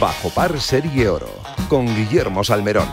Bajo par Serie Oro con Guillermo Salmerón.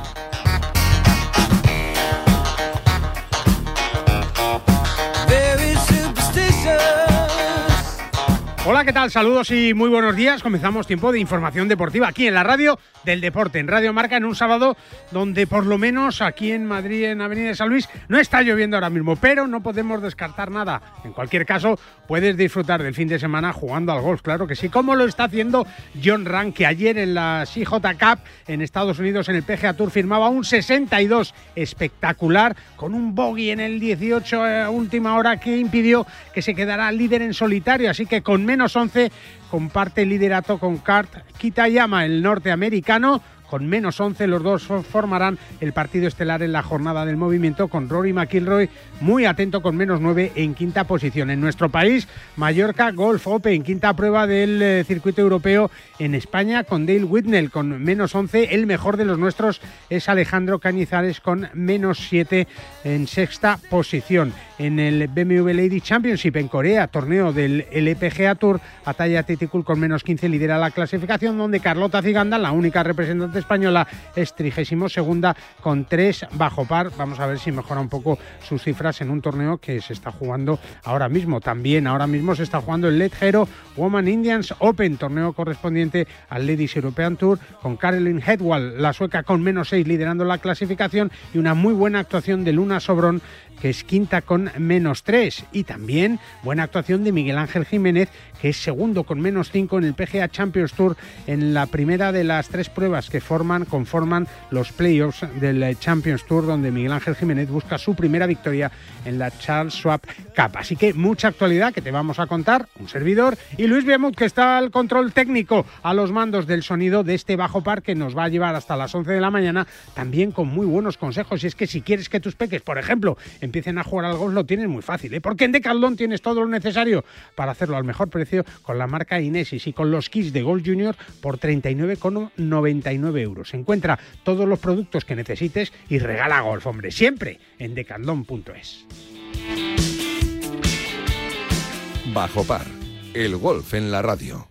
¿Qué tal? Saludos y muy buenos días. Comenzamos tiempo de información deportiva aquí en la radio del deporte, en Radio Marca, en un sábado donde por lo menos aquí en Madrid, en Avenida de San Luis, no está lloviendo ahora mismo, pero no podemos descartar nada. En cualquier caso, puedes disfrutar del fin de semana jugando al golf, claro que sí, como lo está haciendo John Rank, que ayer en la CJ Cup en Estados Unidos, en el PGA Tour, firmaba un 62 espectacular, con un bogey en el 18 a última hora que impidió que se quedara líder en solitario, así que con menos 11 comparte el liderato con Kart Kitayama, el norteamericano. Con menos 11 los dos formarán el partido estelar en la jornada del movimiento con Rory McIlroy muy atento con menos 9 en quinta posición. En nuestro país, Mallorca Golf Open, quinta prueba del eh, circuito europeo en España con Dale Whitnell con menos 11. El mejor de los nuestros es Alejandro Cañizares con menos 7 en sexta posición. En el BMW Lady Championship en Corea, torneo del LPGA Tour, Ataya Titicul con menos 15 lidera la clasificación, donde Carlota Ciganda, la única representante española, es 32 segunda con 3 bajo par. Vamos a ver si mejora un poco sus cifras en un torneo que se está jugando ahora mismo. También ahora mismo se está jugando el Led Hero Woman Indians Open, torneo correspondiente al Ladies European Tour, con Caroline Hedwall, la sueca con menos 6 liderando la clasificación y una muy buena actuación de Luna Sobrón que es quinta con menos 3. Y también buena actuación de Miguel Ángel Jiménez, que es segundo con menos 5 en el PGA Champions Tour, en la primera de las tres pruebas que forman, conforman los playoffs del Champions Tour, donde Miguel Ángel Jiménez busca su primera victoria en la Charles Schwab Cup. Así que mucha actualidad que te vamos a contar, un servidor, y Luis Biamut, que está al control técnico, a los mandos del sonido de este bajo par que nos va a llevar hasta las 11 de la mañana, también con muy buenos consejos. Y es que si quieres que tus peques, por ejemplo, empiecen a jugar al golf, lo tienes muy fácil, ¿eh? porque en Decathlon tienes todo lo necesario para hacerlo al mejor precio con la marca Inesis y con los kits de Golf Junior por 39,99 euros. Encuentra todos los productos que necesites y regala golf, hombre, siempre en decathlon.es. Bajo par, el golf en la radio.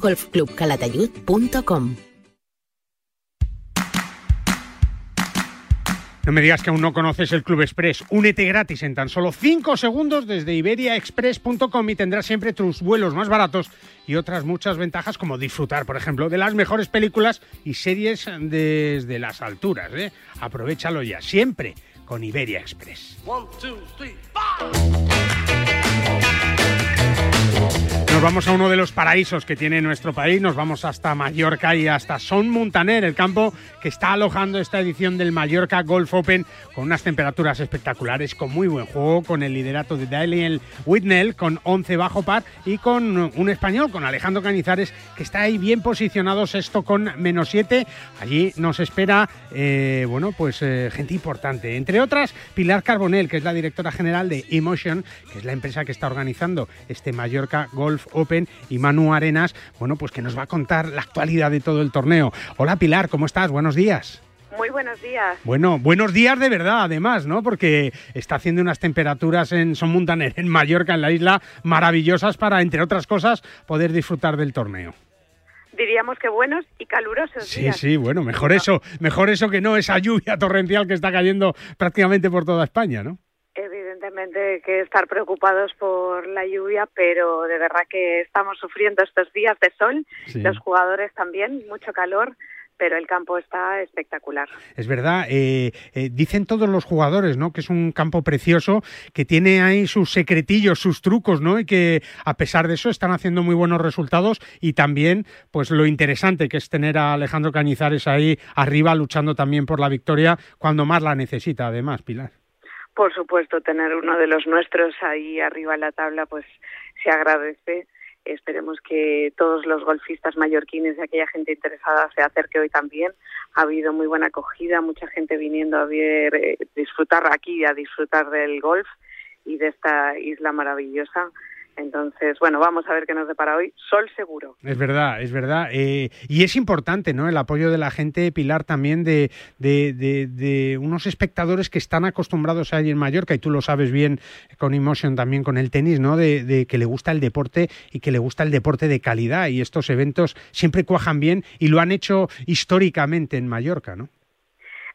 gambitogolfclubcalatayud.com. No me digas que aún no conoces el Club Express. Únete gratis en tan solo 5 segundos desde iberiaexpress.com y tendrás siempre tus vuelos más baratos y otras muchas ventajas como disfrutar, por ejemplo, de las mejores películas y series desde las alturas. ¿eh? Aprovechalo ya, siempre con Iberia Express. Nos vamos a uno de los paraísos que tiene nuestro país, nos vamos hasta Mallorca y hasta Son Montaner, el campo que está alojando esta edición del Mallorca Golf Open con unas temperaturas espectaculares, con muy buen juego, con el liderato de Daniel Whitnell, con 11 bajo par y con un español, con Alejandro Canizares, que está ahí bien posicionado, sexto con menos 7. Allí nos espera, eh, bueno, pues eh, gente importante, entre otras Pilar Carbonell, que es la directora general de Emotion, que es la empresa que está organizando este Mallorca Golf Open, y Manu Arenas, bueno, pues que nos va a contar la actualidad de todo el torneo. Hola Pilar, ¿cómo estás? Buenos días. Muy buenos días. Bueno, buenos días de verdad, además, ¿no? Porque está haciendo unas temperaturas en Son Montaner, en Mallorca, en la isla, maravillosas para, entre otras cosas, poder disfrutar del torneo. Diríamos que buenos y calurosos. Sí, días. sí, bueno, mejor eso, mejor eso que no esa lluvia torrencial que está cayendo prácticamente por toda España, ¿no? Evidentemente que estar preocupados por la lluvia, pero de verdad que estamos sufriendo estos días de sol, Sí. los jugadores también, mucho calor, pero el campo está espectacular. Es verdad, eh, eh, dicen todos los jugadores, ¿no? Que es un campo precioso, que tiene ahí sus secretillos, sus trucos, ¿no? Y que a pesar de eso están haciendo muy buenos resultados y también, pues lo interesante que es tener a Alejandro Cañizares ahí arriba luchando también por la victoria cuando más la necesita, además, Pilar. Por supuesto, tener uno de los nuestros ahí arriba en la tabla, pues se agradece. Esperemos que todos los golfistas mallorquines y aquella gente interesada se acerque hoy también. Ha habido muy buena acogida, mucha gente viniendo a ver, eh, disfrutar aquí, a disfrutar del golf y de esta isla maravillosa. Entonces, bueno, vamos a ver qué nos depara hoy. Sol seguro. Es verdad, es verdad. Eh, y es importante, ¿no? El apoyo de la gente, Pilar, también de, de, de- de unos espectadores que están acostumbrados a ir en Mallorca, y tú lo sabes bien con Emotion también con el tenis, ¿no? De, de que le gusta el deporte y que le gusta el deporte de calidad. Y estos eventos siempre cuajan bien y lo han hecho históricamente en Mallorca, ¿no?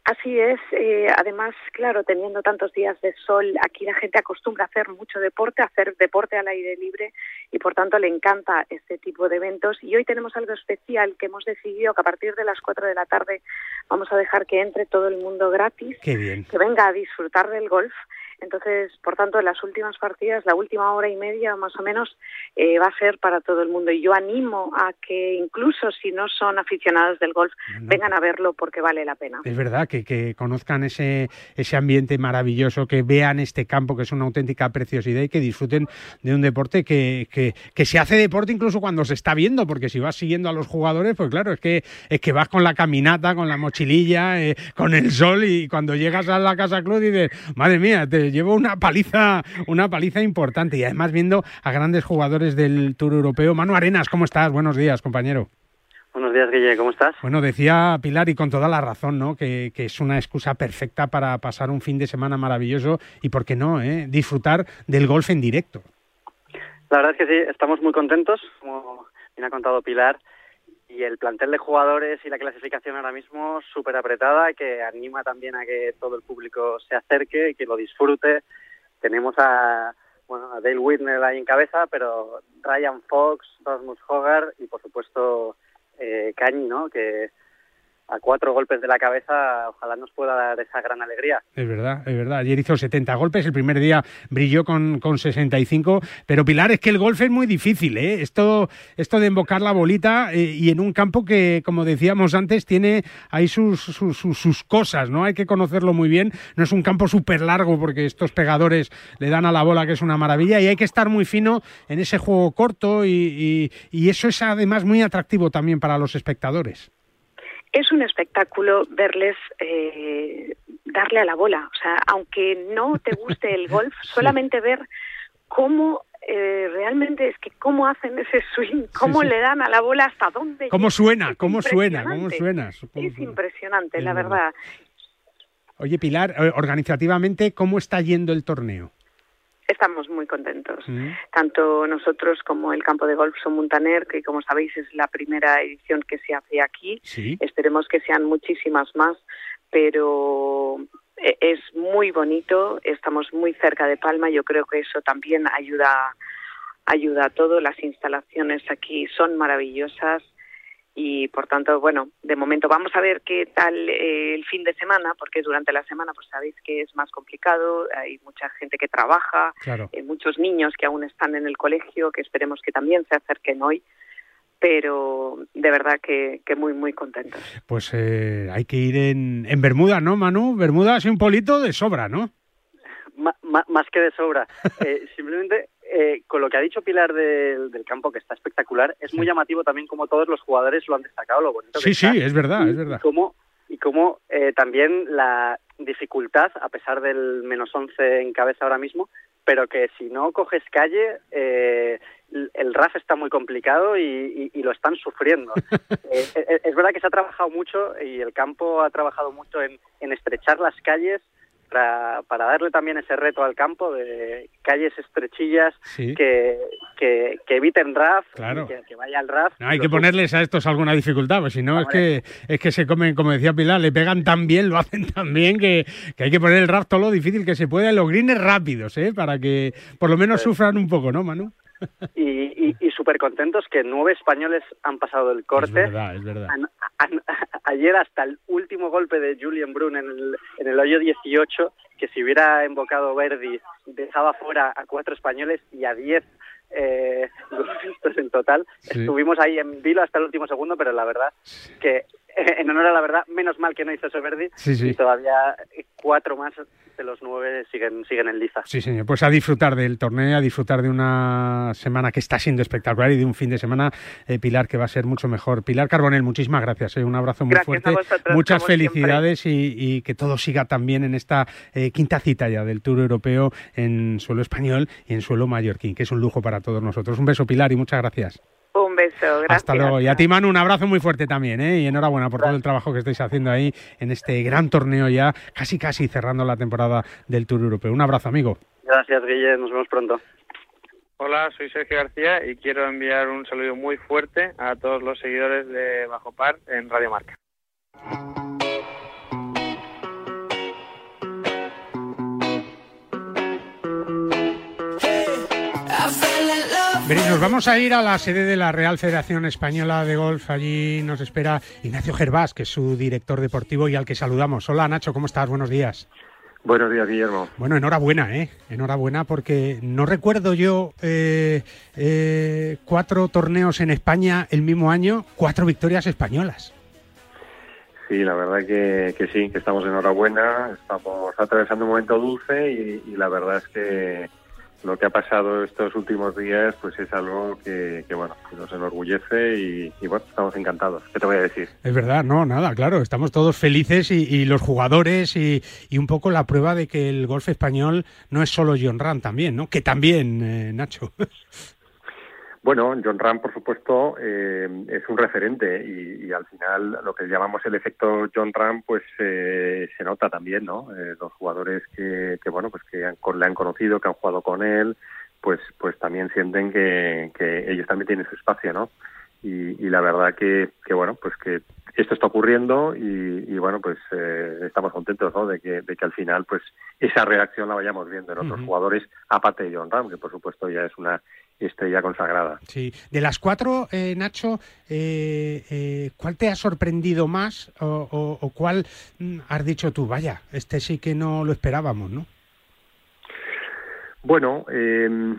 Así es. Eh, además, claro, teniendo tantos días de sol, aquí la gente acostumbra a hacer mucho deporte, a hacer deporte al aire libre y por tanto le encanta este tipo de eventos. Y hoy tenemos algo especial que hemos decidido que a partir de las 4 de la tarde vamos a dejar que entre todo el mundo gratis, Qué bien. que venga a disfrutar del golf entonces, por tanto, en las últimas partidas, la última hora y media más o menos, eh, va a ser para todo el mundo. Y yo animo a que incluso si no son aficionados del golf, vengan a verlo porque vale la pena. Es verdad, que, que conozcan ese, ese ambiente maravilloso, que vean este campo que es una auténtica preciosidad y que disfruten de un deporte que, que, que se hace deporte incluso cuando se está viendo, porque si vas siguiendo a los jugadores, pues claro, es que, es que vas con la caminata, con la mochililla, eh, con el sol y cuando llegas a la casa club dices, madre mía, te llevo una paliza, una paliza importante y además viendo a grandes jugadores del Tour Europeo. Manu Arenas, ¿cómo estás? Buenos días, compañero. Buenos días, Guille, ¿cómo estás? Bueno, decía Pilar y con toda la razón, ¿no? Que, que, es una excusa perfecta para pasar un fin de semana maravilloso y, ¿por qué no?, eh? disfrutar del golf en directo. La verdad es que sí, estamos muy contentos, como bien ha contado Pilar, y el plantel de jugadores y la clasificación ahora mismo súper apretada, que anima también a que todo el público se acerque y que lo disfrute. Tenemos a, bueno, a Dale Whitner ahí en cabeza, pero Ryan Fox, Rasmus Hogar y por supuesto eh, Cañi, ¿no? Que a cuatro golpes de la cabeza, ojalá nos pueda dar esa gran alegría. Es verdad, es verdad. Ayer hizo 70 golpes, el primer día brilló con, con 65, pero Pilar, es que el golf es muy difícil, ¿eh? Esto, esto de embocar la bolita eh, y en un campo que, como decíamos antes, tiene ahí sus, sus, sus, cosas, ¿no? Hay que conocerlo muy bien. No es un campo súper largo porque estos pegadores le dan a la bola, que es una maravilla, y hay que estar muy fino en ese juego corto y, y eso es además muy atractivo también para los espectadores es un espectáculo verles eh, darle a la bola. O sea, aunque no te guste el golf, solamente ver cómo eh, realmente es que cómo hacen ese swing, cómo sí, sí. le dan a la bola, hasta dónde. ¿Cómo suena? ¿Cómo suena? ¿Cómo suena? ¿Cómo es impresionante, es la verdad. Oye, Pilar, eh, organizativamente, ¿cómo está yendo el torneo? Estamos muy contentos. Mm. Tanto nosotros como el campo de golf Son Montaner, que como sabéis es la primera edición que se hace aquí. Sí. Esperemos que sean muchísimas más, pero es muy bonito. Estamos muy cerca de Palma. Yo creo que eso también ayuda, ayuda a todo. Las instalaciones aquí son maravillosas y por tanto, bueno, de momento vamos a ver qué tal eh, el fin de semana, porque durante la semana pues sabéis que es más complicado, hay mucha gente que trabaja, claro. eh, muchos niños que aún están en el colegio, que esperemos que también se acerquen hoy, pero de verdad que, que muy, muy contentos. Pues eh, hay que ir en, en Bermuda, ¿no, Manu? Bermuda es un polito de sobra, ¿no? M más que de sobra. Eh, simplemente eh, con lo que ha dicho Pilar del, del, campo, que está espectacular, es muy llamativo también como todos los jugadores lo han destacado, lo bonito Sí, que sí, está. es verdad, y, es verdad. Y cómo, y cómo eh, también la dificultad, a pesar del menos 11 en cabeza ahora mismo, pero que si no coges calle, eh, el RAF está muy complicado y, y, y lo están sufriendo. eh, es verdad que se ha trabajado mucho y el campo ha trabajado mucho en, en estrechar las calles, para, para, darle también ese reto al campo de calles estrechillas sí. que, que, que, eviten RAF, claro. que, que, vaya al RAF. No, hay que ponerles a estos alguna dificultad, pues si no, es que, es que se comen, como decía Pilar, le pegan tan bien, lo hacen tan bien, que, que hay que poner el RAF todo lo difícil que se pueda, los greens rápidos, ¿eh? para que por lo menos pues, sufran un poco, ¿no, Manu? Y, y, y súper contentos que nueve españoles han pasado el corte. Es verdad, es verdad. Han, han, ayer hasta el último golpe de Julian Brun en el, en el hoyo 18, que si hubiera invocado Verdi, dejaba fuera a cuatro españoles y a diez eh, en total. Sí. Estuvimos ahí en vilo hasta el último segundo, pero la verdad que en honor a la verdad, menos mal que no hizo eso Verdi sí, sí. y todavía cuatro más de los nueve siguen, siguen en liza. Sí, señor. Pues a disfrutar del torneo, a disfrutar de una semana que está siendo espectacular y de un fin de semana, eh, Pilar, que va a ser mucho mejor. Pilar Carbonel, muchísimas gracias. Eh. Un abrazo muy gracias fuerte. Vosotros, Muchas felicidades y, y, que todo siga también en esta eh, quinta cita ya del Tour Europeo en suelo español y en suelo mallorquín, que es un lujo para todos nosotros. Un beso, Pilar, y muchas gracias. Un beso, gracias. Hasta luego. Y a ti, Manu, un abrazo muy fuerte también, ¿eh? Y enhorabuena por todo el trabajo que estáis haciendo ahí en este gran torneo ya, casi casi cerrando la temporada del Tour Europeo. Un abrazo, amigo. Gracias, Guille. Nos vemos pronto. Hola, soy Sergio García y quiero enviar un saludo muy fuerte a todos los seguidores de Bajo Par en Radio Marca. Veréis, nos vamos a ir a la sede de la Real Federación Española de Golf. Allí nos espera Ignacio Gervás, que es su director deportivo y al que saludamos. Hola Nacho, ¿cómo estás? Buenos días. Buenos días, Guillermo. Bueno, enhorabuena, ¿eh? Enhorabuena porque no recuerdo yo eh, eh, cuatro torneos en España el mismo año, cuatro victorias españolas. Sí, la verdad que, que sí, que estamos enhorabuena, estamos atravesando un momento dulce y, y la verdad es que lo que ha pasado estos últimos días pues es algo que, que bueno nos enorgullece y, y, bueno estamos encantados. Qué te voy a decir es verdad no nada claro estamos todos felices y, y los jugadores y, y, un poco la prueba de que el golf español no es solo John Ram también no que también eh, Nacho Bueno, John Ram, por supuesto, eh, es un referente y, y, al final lo que llamamos el efecto John Ram, pues eh, se nota también, ¿no? Eh, los jugadores que, que, bueno, pues que han, le han conocido, que han jugado con él, pues, pues también sienten que, que ellos también tienen su espacio, ¿no? Y, y la verdad que, que, bueno, pues que esto está ocurriendo y, y bueno, pues eh, estamos contentos, ¿no? De que, de que al final, pues esa reacción la vayamos viendo en otros uh -huh. jugadores, aparte de John Ram, que por supuesto ya es una estrella consagrada. Sí, de las cuatro, eh, Nacho, eh, eh, ¿cuál te ha sorprendido más o, o, o, cuál mm, has dicho tú, vaya, este sí que no lo esperábamos, ¿no? Bueno, eh,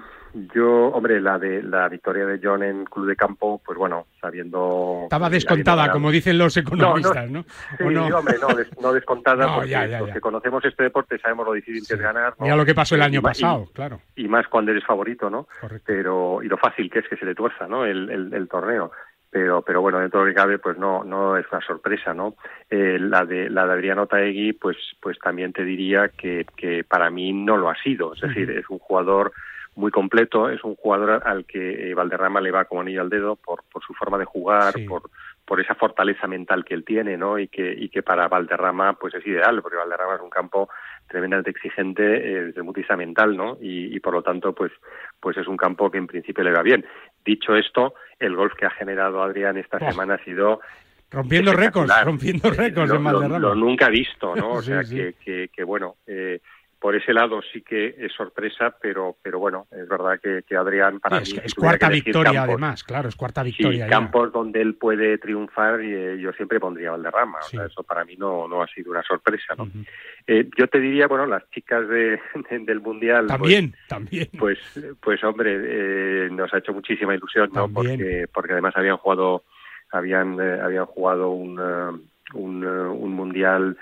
yo, hombre, la de la victoria de John en Club de Campo, pues bueno, sabiendo... Estaba descontada, como dicen los economistas, ¿no? ¿no? no? Sí, hombre, no, des, no descontada, porque ya, ya, ya. los que conocemos este deporte sabemos lo difícil sí. que es ganar. Mira lo que pasó el año y, pasado, y, claro. Y más cuando eres favorito, ¿no? Correcto. Pero, y lo fácil que es que se le tuerza, ¿no? El, el, el torneo pero pero bueno dentro de lo que cabe pues no no es una sorpresa no eh, la de la de Adriano Taegui pues pues también te diría que que para mí no lo ha sido es decir es un jugador muy completo, es un jugador al que eh, Valderrama le va como anillo al dedo por, por su forma de jugar, sí. por, por esa fortaleza mental que él tiene, ¿no? Y que, y que para Valderrama pues es ideal, porque Valderrama es un campo tremendamente exigente eh, desde el punto de vista mental, ¿no? Y, y por lo tanto, pues, pues es un campo que en principio le va bien. Dicho esto, el golf que ha generado Adrián esta oh. semana ha sido rompiendo récords, rompiendo récords lo, en Valderrama. Lo, lo, nunca visto, ¿no? O sí, sea sí. Que, que, que, bueno, eh, por ese lado sí que es sorpresa, pero pero bueno, es verdad que, que Adrián para sí, mí... Es, es cuarta victoria campos, además, claro, es cuarta victoria. Sí, campos donde él puede triunfar y eh, yo siempre pondría Valderrama, sí. o sea, eso para mí no, no ha sido una sorpresa, ¿no? Uh -huh. eh, yo te diría, bueno, las chicas de, de, del Mundial... También, pues, también. Pues, pues hombre, eh, nos ha hecho muchísima ilusión, ¿no? Porque, porque además habían jugado, habían, eh, habían jugado un, un, un Mundial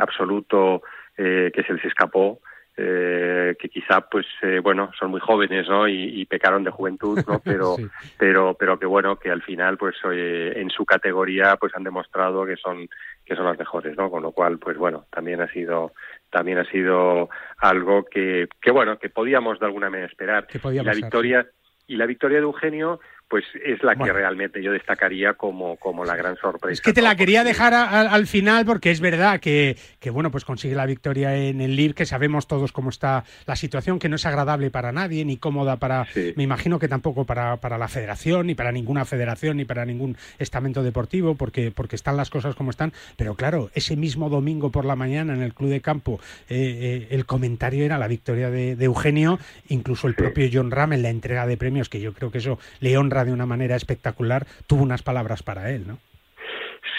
absoluto eh, que se les escapó, eh, que quizá pues eh, bueno son muy jóvenes no y, y pecaron de juventud no pero sí. pero pero que bueno que al final pues en su categoría pues han demostrado que son que son las mejores no con lo cual pues bueno también ha sido también ha sido algo que que bueno que podíamos de alguna manera esperar. La victoria y la victoria de Eugenio pues es la que realmente yo destacaría como, como la gran sorpresa. Es que te la quería dejar a, a, al final porque es verdad que, que, bueno, pues consigue la victoria en el LIR, que sabemos todos cómo está la situación, que no es agradable para nadie, ni cómoda para, sí. me imagino que tampoco para, para la federación, ni para ninguna federación, ni para ningún estamento deportivo, porque, porque están las cosas como están. Pero claro, ese mismo domingo por la mañana en el Club de Campo, eh, eh, el comentario era la victoria de, de Eugenio, incluso el sí. propio John Ram en la entrega de premios, que yo creo que eso le honra de una manera espectacular, tuvo unas palabras para él, ¿no?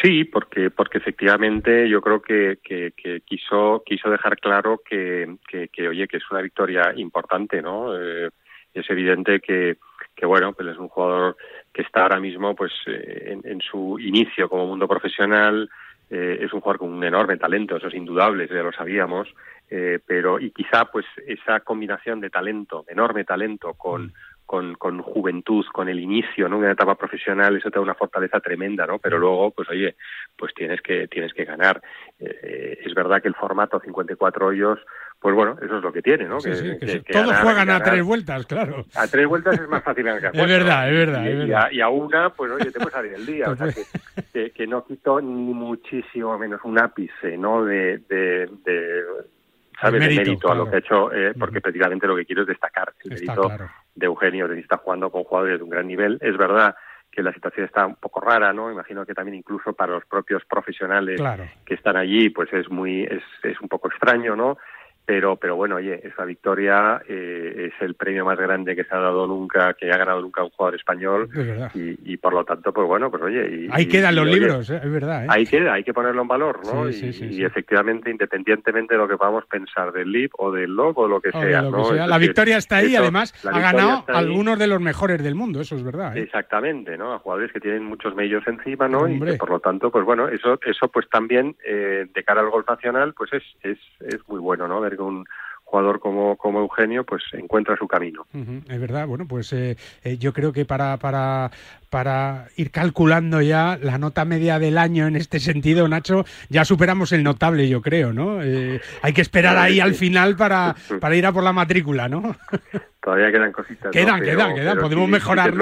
Sí, porque porque efectivamente yo creo que, que, que quiso quiso dejar claro que, que, oye que es una victoria importante, ¿no? Eh, es evidente que, que bueno pues es un jugador que está ahora mismo pues eh, en, en, su inicio como mundo profesional eh, es un jugador con un enorme talento eso es indudable ya lo sabíamos eh, pero y quizá pues esa combinación de talento enorme talento con mm con, con juventud, con el inicio, ¿no? Una etapa profesional, eso te da una fortaleza tremenda, ¿no? Pero luego, pues oye, pues tienes que, tienes que ganar. Eh, es verdad que el formato 54 hoyos, pues bueno, eso es lo que tiene, ¿no? Sí, que, sí, que, que, que todos ganar, juegan a tres vueltas, claro. A tres vueltas es más fácil ganar. Es verdad, es verdad. Y, es verdad. Y, a, y, a, una, pues oye, te puede salir el día. o sea, que, que, no quito ni muchísimo menos un ápice, ¿no? de, de, de ¿sabes? Mérito, de mérito claro. a lo que ha hecho, eh, porque uh -huh. prácticamente lo que quiero es destacar el está mérito claro. de Eugenio, de que está jugando con jugadores de un gran nivel. Es verdad que la situación está un poco rara, ¿no? Imagino que también incluso para los propios profesionales claro. que están allí, pues es muy, es, es un poco extraño, ¿no? Pero pero bueno oye esa victoria eh, es el premio más grande que se ha dado nunca que ha ganado nunca un jugador español. Y, y, por lo tanto pues bueno pues oye y, ahí quedan los libros ¿eh? es verdad ¿eh? ahí queda hay que ponerlo en valor no y, efectivamente independientemente de lo que podamos pensar del LIP o del LOB o lo que sea, la victoria está ahí además ha ganado algunos de los mejores del mundo eso es verdad exactamente no a jugadores que tienen muchos medios encima no y por lo tanto pues bueno eso eso pues también de cara al golf nacional pues es es, es muy bueno no ver un jugador como, como Eugenio pues encuentra su camino. es verdad, bueno, pues eh, eh, yo creo que para, para, para ir calculando ya la nota media del año en este sentido, Nacho, ya superamos el notable, yo creo, ¿no? Eh, hay que esperar ahí al final para, para ir a por la matrícula, ¿no? Todavía quedan cositas. Quedan, quedan, quedan, podemos mejorar.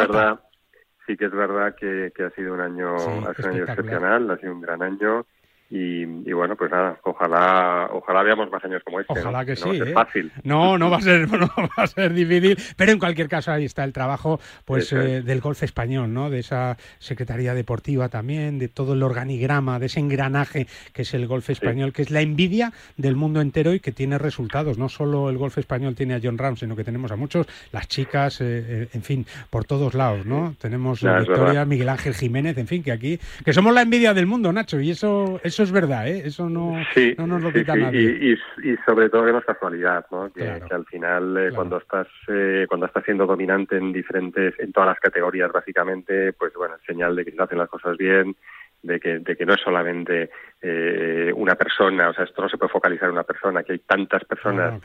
Sí que es verdad, que, que ha sido un año, ha sido un año excepcional, ha sido un gran año y, bueno, pues nada, ojalá, ojalá veamos más años como este. Ojalá que sí. No ¿eh? fácil. No, no va a ser, no va a ser difícil, pero en cualquier caso ahí está el trabajo, pues eh, del golf español, ¿no? De esa secretaría deportiva también, de todo el organigrama, de ese engranaje que es el golf español, que es la envidia del mundo entero y que tiene resultados. No solo el golf español tiene a John Ram, sino que tenemos a muchos, las chicas, eh, en fin, por todos lados, ¿no? Tenemos a Victoria, Miguel Ángel Jiménez, en fin, que aquí, que somos la envidia del mundo, Nacho, y eso, eso eso es verdad, ¿eh? Eso no, no nos lo quita nadie. Y, sobre todo que no es casualidad, ¿no? Que, al final eh, cuando estás eh, cuando estás siendo dominante en diferentes, en todas las categorías básicamente, pues bueno, es señal de que se hacen las cosas bien, de que, de que no es solamente eh, una persona, o sea, esto no se puede focalizar en una persona, que hay tantas personas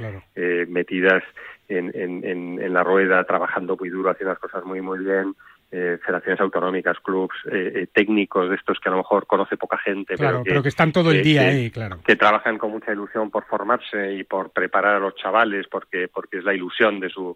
metidas en, en, en, en, la rueda, trabajando muy duro, haciendo las cosas muy, muy bien, eh, federaciones autonómicas, clubs, eh, eh, técnicos de estos que a lo mejor conoce poca gente, pero, que, están todo el día ahí, claro. Que trabajan con mucha ilusión por formarse y por preparar a los chavales, porque, porque es la ilusión de su,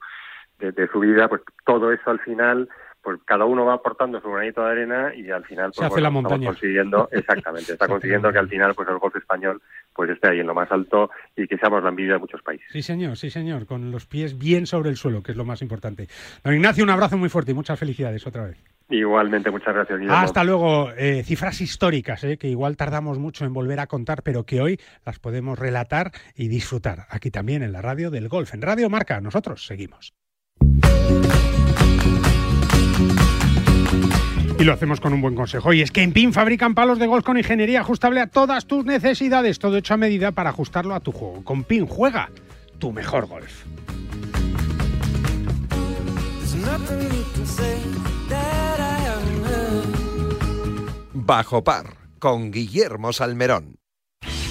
de su vida, pues todo eso al final pues cada uno va aportando su granito de arena y al final pues, Se la montaña. consiguiendo exactamente está consiguiendo que al final pues el golf español pues esté ahí en lo más alto y que seamos la envidia de muchos países sí señor sí señor con los pies bien sobre el suelo que es lo más importante don Ignacio un abrazo muy fuerte y muchas felicidades otra vez Igualmente, muchas gracias. Guillermo. Hasta luego. Eh, cifras históricas, eh, que igual tardamos mucho en volver a contar, pero que hoy las podemos relatar y disfrutar. Aquí también en la radio del golf, en Radio Marca. Nosotros seguimos. Y lo hacemos con un buen consejo. Y es que en PIN fabrican palos de golf con ingeniería ajustable a todas tus necesidades. Todo hecho a medida para ajustarlo a tu juego. Con PIN juega tu mejor golf. Bajo par con Guillermo Salmerón.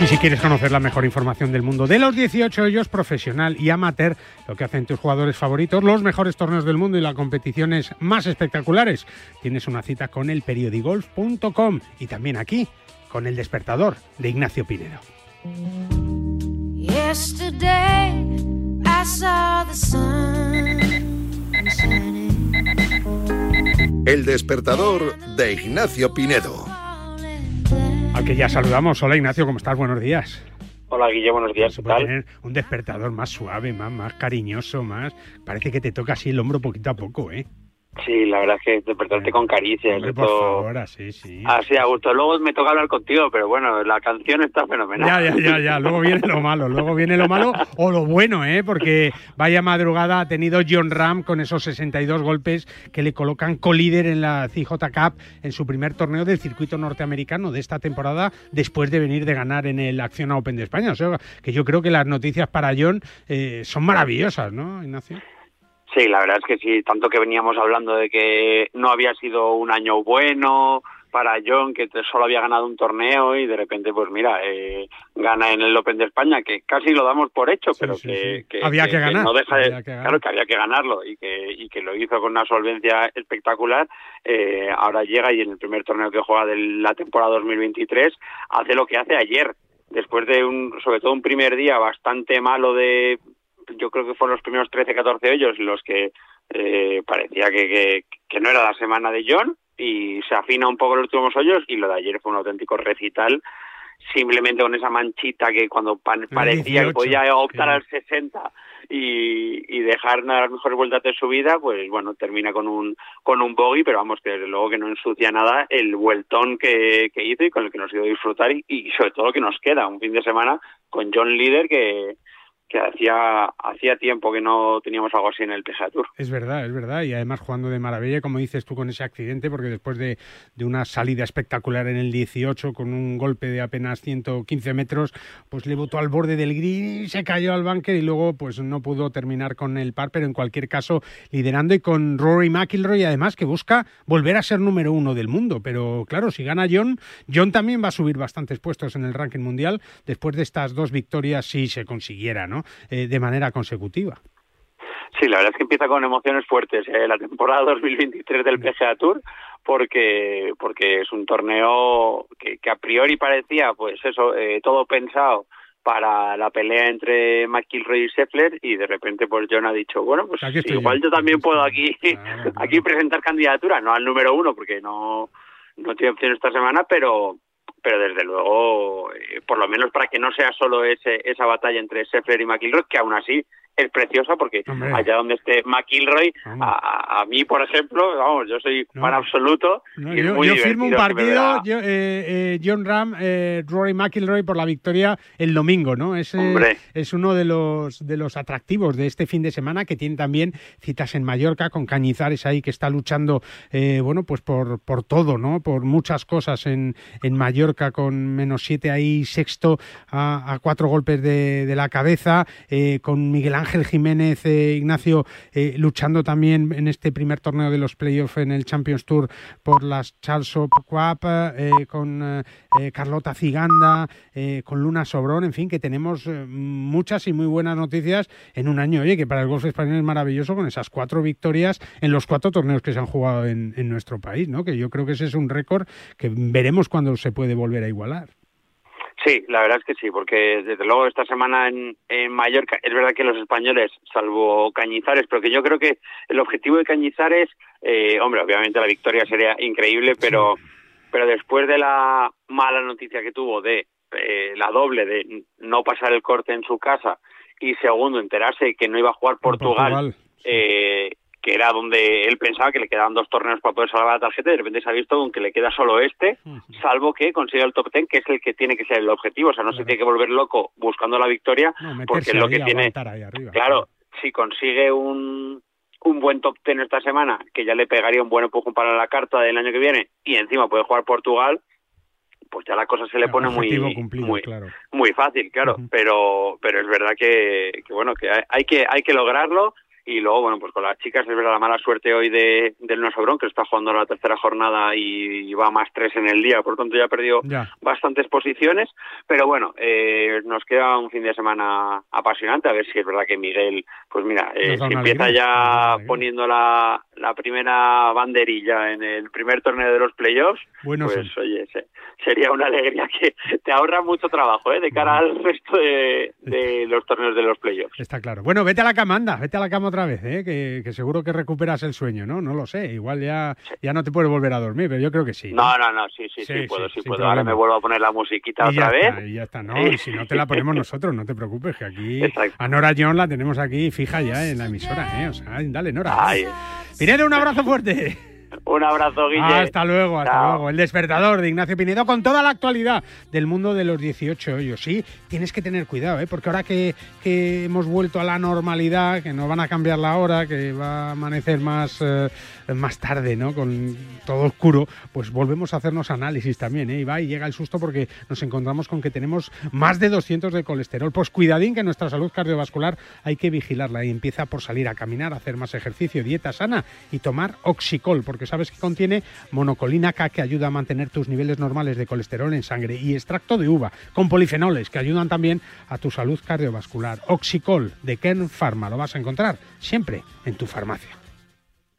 Y si quieres conocer la mejor información del mundo de los 18 hoyos profesional y amateur, lo que hacen tus jugadores favoritos, los mejores torneos del mundo y las competiciones más espectaculares, tienes una cita con el periodigolf.com y también aquí con el despertador de Ignacio Pinedo. El despertador de Ignacio Pinedo. Al que ya saludamos. Hola Ignacio, ¿cómo estás? Buenos días. Hola Guille, buenos días. Se puede tener un despertador más suave, más, más cariñoso, más. Parece que te toca así el hombro poquito a poco, ¿eh? Sí, la verdad es que despertarte con caricias. Hombre, por favor, sí, sí. Así a gusto. Luego me toca hablar contigo, pero bueno, la canción está fenomenal. Ya, ya, ya, ya. Luego viene lo malo, luego viene lo malo o lo bueno, ¿eh? Porque vaya madrugada ha tenido John Ram con esos 62 golpes que le colocan colíder en la CJ Cup en su primer torneo del circuito norteamericano de esta temporada después de venir de ganar en el Acción Open de España. O sea, que yo creo que las noticias para John eh, son maravillosas, ¿no, Ignacio? Sí, la verdad es que sí, tanto que veníamos hablando de que no había sido un año bueno para John, que solo había ganado un torneo y de repente, pues mira, eh, gana en el Open de España, que casi lo damos por hecho, pero sí, que, sí. había que, ganar, no deja de, había que ganar. claro que había que ganarlo y que y que lo hizo con una solvencia espectacular. Eh, ahora llega y en el primer torneo que juega de la temporada 2023 hace lo que hace ayer, después de un, sobre todo un primer día bastante malo de yo creo que fueron los primeros 13, 14 hoyos los que eh, parecía que, que, que, no era la semana de John y se afina un poco los últimos hoyos y lo de ayer fue un auténtico recital simplemente con esa manchita que cuando pa parecía 18, que podía optar al 60 y, y dejar una de las mejores vueltas de su vida, pues bueno, termina con un con un bogey, pero vamos, que desde luego que no ensucia nada el vueltón que, que hizo y con el que nos dio disfrutar y, y sobre todo que nos queda un fin de semana con John Leader que que hacía hacía tiempo que no teníamos algo así en el PGA Tour. Es verdad, es verdad, y además jugando de maravilla, como dices tú con ese accidente, porque después de, de una salida espectacular en el 18 con un golpe de apenas 115 metros, pues le botó al borde del green, se cayó al bunker y luego pues no pudo terminar con el par, pero en cualquier caso liderando y con Rory McIlroy además que busca volver a ser número uno del mundo, pero claro, si gana John, John también va a subir bastantes puestos en el ranking mundial después de estas dos victorias si se consiguiera, ¿no? Eh, de manera consecutiva. Sí, la verdad es que empieza con emociones fuertes eh, la temporada 2023 del PGA Tour porque porque es un torneo que, que a priori parecía pues eso eh, todo pensado para la pelea entre McIlroy y Scheffler y de repente pues John ha dicho bueno pues igual yo, yo también puedo aquí claro, aquí presentar candidatura no al número uno porque no no tiene opción esta semana pero pero desde luego, eh, por lo menos para que no sea solo ese, esa batalla entre Scheffler y McIlroy, que aún así es preciosa porque Hombre. allá donde esté McIlroy, a, a, mí, por ejemplo, vamos, yo soy no. para absoluto. No, y yo, yo firmo un partido, yo, eh, eh, John Ram, eh, Rory McIlroy por la victoria el domingo, ¿no? Es, es uno de los, de los atractivos de este fin de semana que tiene también citas en Mallorca con Cañizares ahí que está luchando, eh, bueno, pues por, por todo, ¿no? Por muchas cosas en, en Mallorca con menos siete ahí sexto a, cuatro golpes de, la cabeza, eh, con Miguel Ángel Jiménez, eh, Ignacio eh, luchando también en este primer torneo de los playoffs en el Champions Tour por las Charles Cup, con Carlota Ciganda, con Luna Sobrón, en fin, que tenemos muchas y muy buenas noticias en un año, oye, que para el golf español es maravilloso con esas cuatro victorias en los cuatro torneos que se han jugado en, en nuestro país, ¿no? Que yo creo que ese es un récord que veremos cuándo se puede volver a igualar. Sí, la verdad es que sí, porque desde luego esta semana en, en Mallorca es verdad que los españoles, salvo Cañizares, pero que yo creo que el objetivo de Cañizares, eh, hombre, obviamente la victoria sería increíble, pero, pero después de la mala noticia que tuvo de eh, la doble de no pasar el corte en su casa y segundo enterarse que no iba a jugar Portugal, Eh, que era donde él pensaba que le quedaban dos torneos para poder salvar la tarjeta y de repente se ha visto con que le queda solo este, salvo que consiga el top ten, que es el que tiene que ser el objetivo. O sea, no se tiene que volver loco buscando la victoria, porque lo que tiene... claro, si consigue un, un buen top ten esta semana, que ya le pegaría un buen empujón para la carta del año que viene, y encima puede jugar Portugal, pues ya la cosa se le pone muy muy, muy fácil, claro, pero pero es verdad que, que bueno que hay, que hay que lograrlo y luego, bueno, pues con las chicas es verdad la mala suerte hoy de, del No Sobrón, que está jugando la tercera jornada y va más tres en el día, por lo tanto ya ha perdido bastantes posiciones. Pero bueno, eh, nos queda un fin de semana apasionante, a ver si es verdad que Miguel, pues mira, eh, si empieza ya poniendo la, la primera banderilla en el primer torneo de los playoffs, pues oye, sería una alegría que te ahorra mucho trabajo ¿eh? de cara al resto de, de, los torneos de los playoffs. Está claro. Bueno, vete a la cama, anda, vete a la cama otra vez, ¿eh? que, seguro que recuperas el sueño, ¿no? No lo sé, igual ya, ya no te puedes volver a dormir, pero yo creo que sí. No, no, no, sí, sí, sí, puedo, sí, puedo. Ahora me vuelvo a poner la musiquita otra vez. y ya está, no, y si no te la ponemos nosotros, no te preocupes, que aquí a Nora John la tenemos aquí fija ya en la emisora, ¿eh? O sea, dale, Nora. Ay. Pinedo, un abrazo fuerte. Un abrazo, Guille. Hasta luego, hasta luego. El despertador de Ignacio Pinedo con toda la actualidad del mundo de los 18 hoyos. Sí, tienes que tener cuidado, ¿eh? porque ahora que, que, hemos vuelto a la normalidad, que no van a cambiar la hora, que va a amanecer más, eh, más tarde, ¿no? Con todo oscuro, pues volvemos a hacernos análisis también, ¿eh? Y va y llega el susto porque nos encontramos con que tenemos más de 200 de colesterol. Pues cuidadín que nuestra salud cardiovascular hay que vigilarla y empieza por salir a caminar, hacer más ejercicio, dieta sana y tomar oxicol, porque sabes que contiene monocolina K que ayuda a mantener tus niveles normales de colesterol en sangre y extracto de uva con polifenoles que ayudan también a tu salud cardiovascular. Oxicol de Kern Pharma lo vas a encontrar siempre en tu farmacia.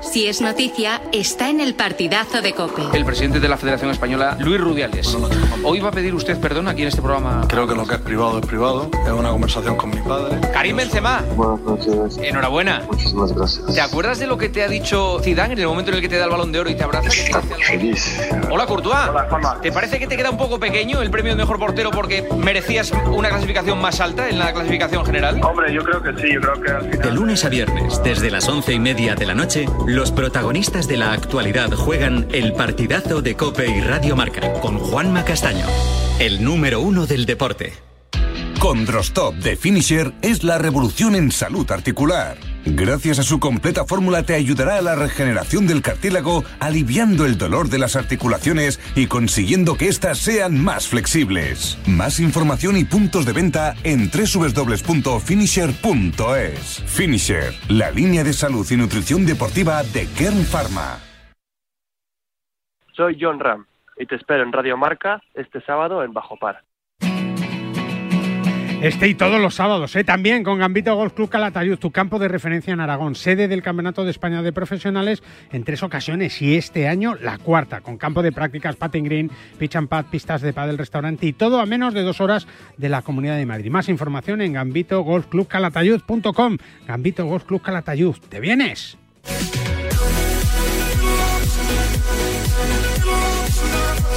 Si es noticia, está en el partidazo de COPE. El presidente de la Federación Española, Luis Rubiales. Hoy va a pedir usted perdón aquí en este programa. Creo que lo que es privado es privado. Es una conversación con mi padre. Karim Benzema. Buenas noches. Enhorabuena. Muchísimas gracias. ¿Te acuerdas de lo que te ha dicho Zidane en el momento en el que te da el balón de oro y te abraza? feliz. Hola, Courtois. Hola, ¿Te parece que te queda un poco pequeño el premio de mejor portero porque merecías una clasificación más alta en la clasificación general? Hombre, yo creo que sí. Yo creo que al final... De lunes a viernes, desde las once y media de la noche, los protagonistas de la actualidad juegan el partidazo de Cope y Radio Marca con Juanma Castaño, el número uno del deporte. Condrostop de Finisher es la revolución en salud articular. Gracias a su completa fórmula te ayudará a la regeneración del cartílago, aliviando el dolor de las articulaciones y consiguiendo que éstas sean más flexibles. Más información y puntos de venta en www.finisher.es. Finisher, la línea de salud y nutrición deportiva de Kern Pharma. Soy John Ram y te espero en Radio Marca este sábado en Bajo Par. Este y todos los sábados, ¿eh? también con Gambito Golf Club Calatayud, tu campo de referencia en Aragón, sede del Campeonato de España de Profesionales en tres ocasiones y este año la cuarta, con campo de prácticas, patting green, pitch and pad, pistas de pádel, restaurante y todo a menos de dos horas de la Comunidad de Madrid. Más información en gambitogolfclubcalatayud.com. Gambito Golf Club Calatayud, ¿te vienes?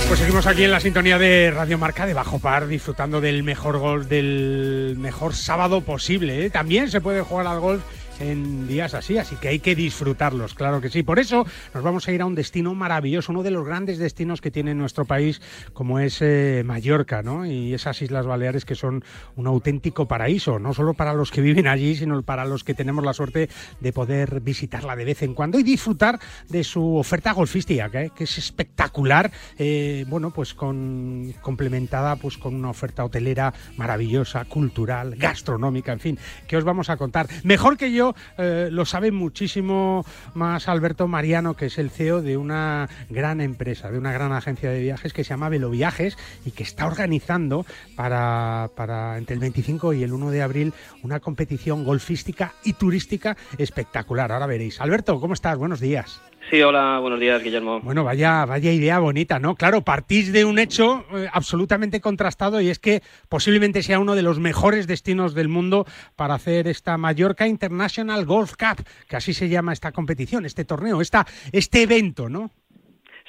Pues seguimos aquí en la sintonía de Radio Marca de Bajo Par, disfrutando del mejor gol del mejor sábado posible. ¿eh? También se puede jugar al golf en días así, así que hay que disfrutarlos, claro que sí. Por eso nos vamos a ir a un destino maravilloso, uno de los grandes destinos que tiene nuestro país, como es eh, Mallorca, ¿no? Y esas Islas Baleares que son un auténtico paraíso, no solo para los que viven allí, sino para los que tenemos la suerte de poder visitarla de vez en cuando y disfrutar de su oferta golfística, que, es espectacular, eh, bueno, pues con complementada pues con una oferta hotelera maravillosa, cultural, gastronómica, en fin, que os vamos a contar. Mejor que yo eh, lo sabe muchísimo más Alberto Mariano, que es el CEO de una gran empresa, de una gran agencia de viajes que se llama Veloviajes y que está organizando para, para entre el 25 y el 1 de abril una competición golfística y turística espectacular. Ahora veréis. Alberto, ¿cómo estás? Buenos días. Sí, hola, buenos días, Guillermo. Bueno, vaya, vaya idea bonita, ¿no? Claro, partís de un hecho eh, absolutamente contrastado y es que posiblemente sea uno de los mejores destinos del mundo para hacer esta Mallorca International Golf Cup, que así se llama esta competición, este torneo, esta, este evento, ¿no?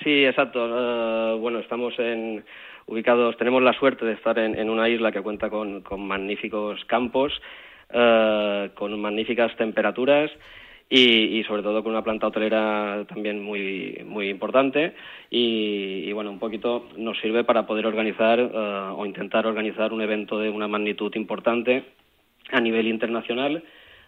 Sí, exacto. Eh, bueno, estamos en, ubicados, tenemos la suerte de estar en, una isla que cuenta con, magníficos campos, eh, con magníficas temperaturas y, sobre todo con una planta hotelera también muy, muy importante y, bueno, un poquito nos sirve para poder organizar eh, o intentar organizar un evento de una magnitud importante a nivel internacional.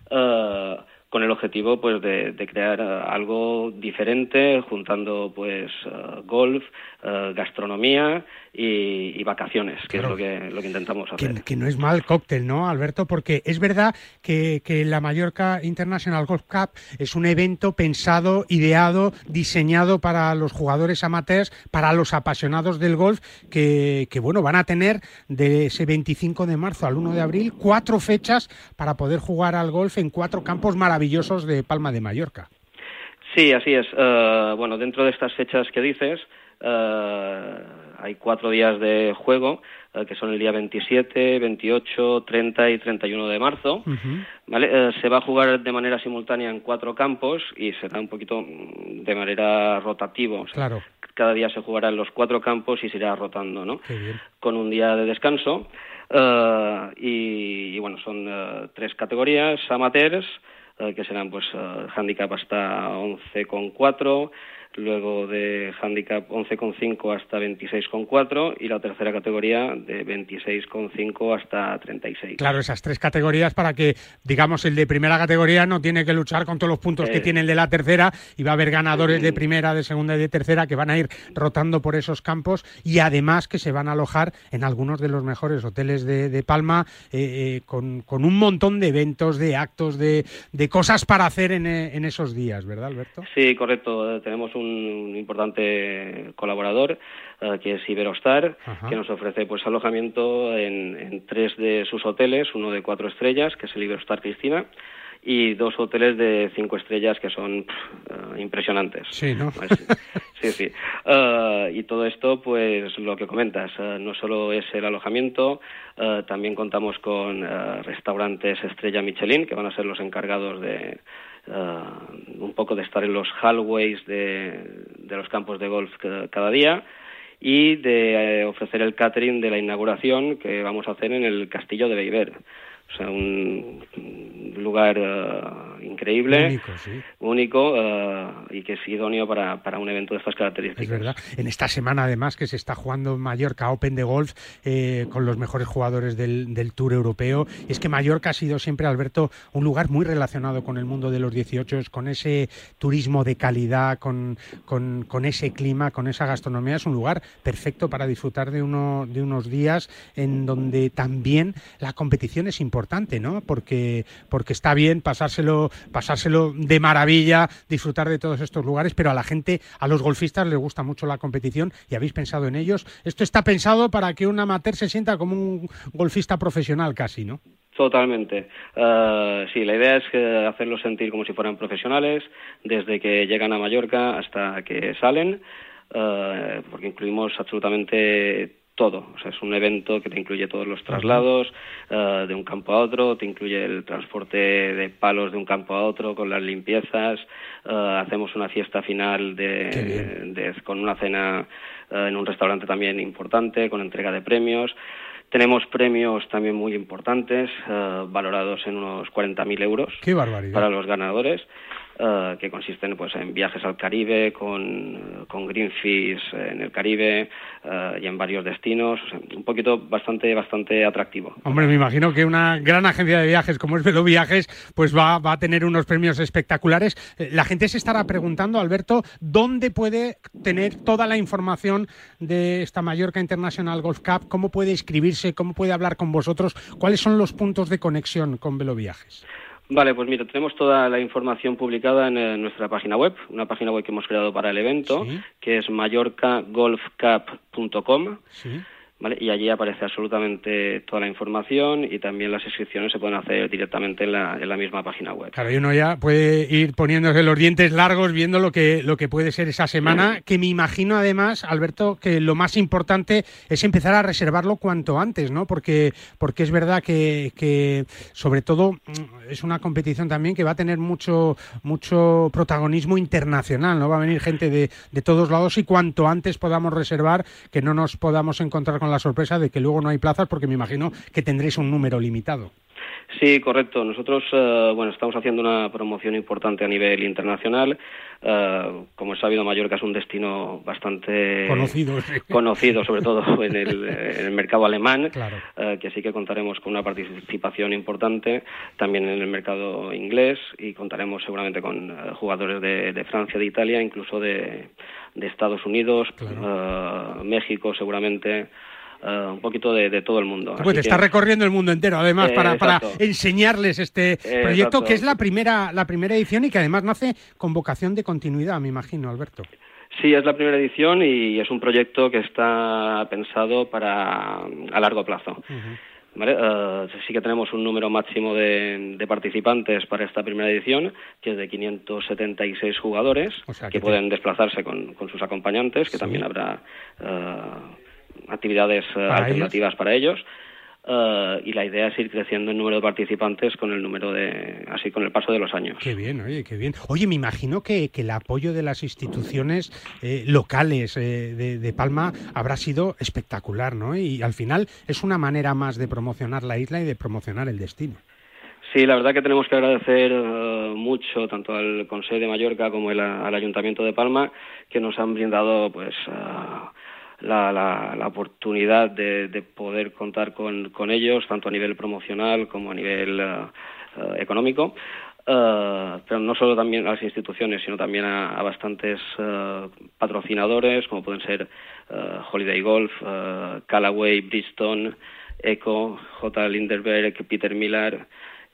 Uh, con el objetivo pues de, crear eh, algo diferente juntando pues eh, golf eh, gastronomía y, vacaciones que es lo que lo que intentamos hacer que, no es mal cóctel no Alberto porque es verdad que, que, la Mallorca International Golf Cup es un evento pensado ideado diseñado para los jugadores amateurs para los apasionados del golf que, que bueno van a tener de ese 25 de marzo al 1 de abril cuatro fechas para poder jugar al golf en cuatro campos maravillosos de Palma de Mallorca. Sí, así es. Eh, bueno, dentro de estas fechas que dices, eh, hay cuatro días de juego, eh, que son el día 27, 28, 30 y 31 de marzo. ¿vale? se va a jugar de manera simultánea en cuatro campos y será un poquito mm, de manera rotativa. claro. Cada día se jugará en los cuatro campos y se irá rotando, ¿no? Con un día de descanso. y, bueno, son tres categorías, amateurs, eh, que serán pues uh, handicap hasta 11,4, luego de handicap 11,5 hasta 26,4 y la tercera categoría de 26,5 hasta 36. Claro, esas tres categorías para que, digamos, el de primera categoría no tiene que luchar con todos los puntos que eh. tiene el de la tercera y va a haber ganadores de primera, de segunda y de tercera que van a ir rotando por esos campos y además que se van a alojar en algunos de los mejores hoteles de, Palma eh, eh, con, un montón de eventos, de actos, de, cosas para hacer en, en esos días, ¿verdad, Alberto? Sí, correcto. Tenemos un un importante colaborador eh, que es Iberostar, que nos ofrece pues alojamiento en, tres de sus hoteles, uno de cuatro estrellas, que es el Iberostar Cristina, y dos hoteles de cinco estrellas que son eh, impresionantes. Sí, ¿no? Pues, sí, sí. Eh, y todo esto, pues lo que comentas, no solo es el alojamiento, también contamos con restaurantes Estrella Michelin, que van a ser los encargados de, Uh, un poco de estar en los hallways de, de los campos de golf cada día y de eh, ofrecer el catering de la inauguración que vamos a hacer en el castillo de Beiber. O sea, un lugar uh, increíble, único, sí. único uh, y que es idóneo para, para, un evento de estas características. Es verdad. En esta semana, además, que se está jugando Mallorca Open de Golf eh, con los mejores jugadores del, del, Tour Europeo, es que Mallorca ha sido siempre, Alberto, un lugar muy relacionado con el mundo de los 18, con ese turismo de calidad, con, con, con ese clima, con esa gastronomía. Es un lugar perfecto para disfrutar de, uno, de unos días en donde también la competición es importante importante, ¿no? Porque, porque está bien pasárselo pasárselo de maravilla, disfrutar de todos estos lugares, pero a la gente, a los golfistas les gusta mucho la competición y habéis pensado en ellos. Esto está pensado para que un amateur se sienta como un golfista profesional casi, ¿no? Totalmente. Uh, sí, la idea es hacerlos sentir como si fueran profesionales desde que llegan a Mallorca hasta que salen, uh, porque incluimos absolutamente todo. O sea, es un evento que te incluye todos los traslados uh, de un campo a otro, te incluye el transporte de palos de un campo a otro con las limpiezas, hacemos una fiesta final de, de, con una cena en un restaurante también importante, con entrega de premios. Tenemos premios también muy importantes, uh, valorados en unos 40.000 euros Qué barbaridad. para los ganadores. Uh, que consisten pues en viajes al Caribe con, con Greenfish en el Caribe uh, y en varios destinos, un poquito bastante bastante atractivo. Hombre, me imagino que una gran agencia de viajes como es Velo Viajes pues va, va a tener unos premios espectaculares. Eh, la gente se estará preguntando, Alberto, ¿dónde puede tener toda la información de esta Mallorca International Golf Cup? ¿Cómo puede inscribirse? ¿Cómo puede hablar con vosotros? ¿Cuáles son los puntos de conexión con Velo Viajes? Vale, pues mira, tenemos toda la información publicada en, en, nuestra página web, una página web que hemos creado para el evento, Sí. que es mallorcagolfcup.com. Sí. ¿Vale? Y allí aparece absolutamente toda la información y también las inscripciones se pueden hacer directamente en la, en la misma página web. Claro, y uno ya puede ir poniéndose los dientes largos viendo lo que, lo que puede ser esa semana, que me imagino además, Alberto, que lo más importante es empezar a reservarlo cuanto antes, ¿no? Porque, porque es verdad que, que sobre todo mm, es una competición también que va a tener mucho, mucho protagonismo internacional, ¿no? Va a venir gente de, de todos lados y cuanto antes podamos reservar, que no nos podamos encontrar con la sorpresa de que luego no hay plazas, porque me imagino que tendréis un número limitado. Sí, correcto. Nosotros, uh, bueno, estamos haciendo una promoción importante a nivel internacional. Uh, como es sabido, Mallorca es un destino bastante Conocido. conocido, sobre todo en el, en el mercado alemán, Claro. uh, que sí que contaremos con una participación importante, también en el mercado inglés y contaremos seguramente con jugadores de, de, Francia, de Italia, incluso de, de Estados Unidos, claro. México seguramente. Uh, un poquito de, de, todo el mundo. Pues te está recorriendo el mundo entero, además, eh, para, para, enseñarles este eh, proyecto, exacto. que es la primera, la primera edición y que además nace con vocación de continuidad, me imagino, Alberto. Sí, es la primera edición y es un proyecto que está pensado para a largo plazo. Uh -huh. ¿Vale? Uh, sí que tenemos un número máximo de, de, participantes para esta primera edición, que es de 576 jugadores, o sea, que, que, pueden desplazarse con, con, sus acompañantes, que sí. también habrá uh, actividades ¿Para alternativas ellos? para ellos. Uh, y la idea es ir creciendo el número de participantes con el número de así con el paso de los años. Qué bien, oye, qué bien. Oye, me imagino que, que el apoyo de las instituciones eh, locales eh, de, de, Palma habrá sido espectacular, ¿no? Y al final es una manera más de promocionar la isla y de promocionar el destino. Sí, la verdad que tenemos que agradecer uh, mucho tanto al Consejo de Mallorca como el, al Ayuntamiento de Palma que nos han brindado, pues. Uh, la, la, la, oportunidad de, de poder contar con, ellos, tanto a nivel promocional como a nivel uh, uh, económico. Uh, pero no solo también a las instituciones, sino también a, bastantes patrocinadores, como pueden ser Holiday Golf, Callaway, Bridgestone, Eco, J. Linderberg, Peter Miller,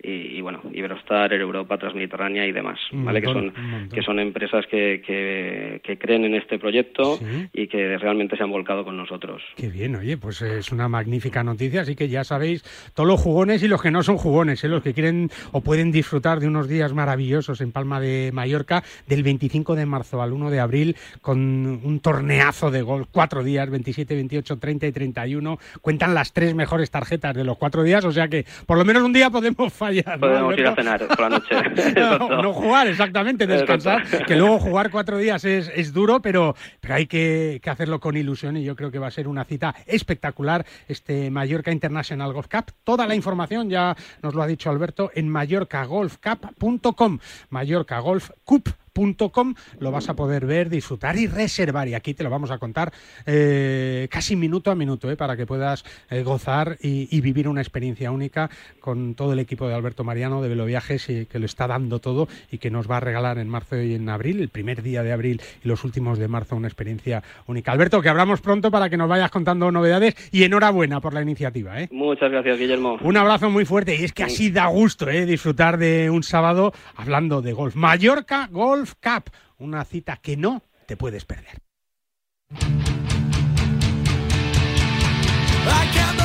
y, y, bueno, Iberostar, Europa, Transmediterránea y demás, ¿vale? Montón, que son que son empresas que, que, que, creen en este proyecto ¿Sí? y que realmente se han volcado con nosotros. Qué bien, oye, pues es una magnífica noticia, así que ya sabéis, todos los jugones y los que no son jugones, ¿eh? los que quieren o pueden disfrutar de unos días maravillosos en Palma de Mallorca, del 25 de marzo al 1 de abril, con un torneazo de golf, cuatro días, 27, 28, 30 y 31, cuentan las tres mejores tarjetas de los cuatro días, o sea que por lo menos un día podemos fallar fallar. Podemos ¿no, ir a cenar por la noche. no, no, jugar, exactamente, descansar. que luego jugar cuatro días es, es duro, pero, pero hay que, que, hacerlo con ilusión y yo creo que va a ser una cita espectacular este Mallorca International Golf Cup. Toda la información, ya nos lo ha dicho Alberto, en mallorcagolfcup.com. Mallorcagolfcup.com golfclub.com lo vas a poder ver, disfrutar y reservar. Y aquí te lo vamos a contar eh, casi minuto a minuto eh, para que puedas eh, gozar y, y, vivir una experiencia única con todo el equipo de Alberto Mariano de Veloviajes y que lo está dando todo y que nos va a regalar en marzo y en abril, el primer día de abril y los últimos de marzo, una experiencia única. Alberto, que hablamos pronto para que nos vayas contando novedades y enhorabuena por la iniciativa. Muchas gracias, Guillermo. Un abrazo muy fuerte y es que así da gusto disfrutar de un sábado hablando de golf. Mallorca Golf Cup, una cita que no te puedes perder.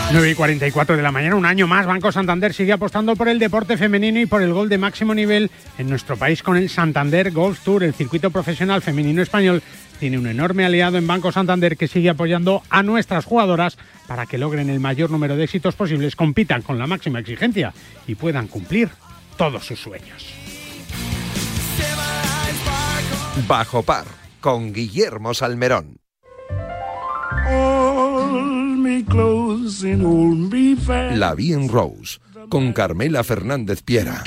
9 y 44 de la mañana, un año más, Banco Santander sigue apostando por el deporte femenino y por el gol de máximo nivel en nuestro país con el Santander Golf Tour. El circuito profesional femenino español tiene un enorme aliado en Banco Santander que sigue apoyando a nuestras jugadoras para que logren el mayor número de éxitos posibles, compitan con la máxima exigencia y puedan cumplir todos sus sueños. Bajo par con Guillermo Salmerón. La Bien Rose con Carmela Fernández Piera.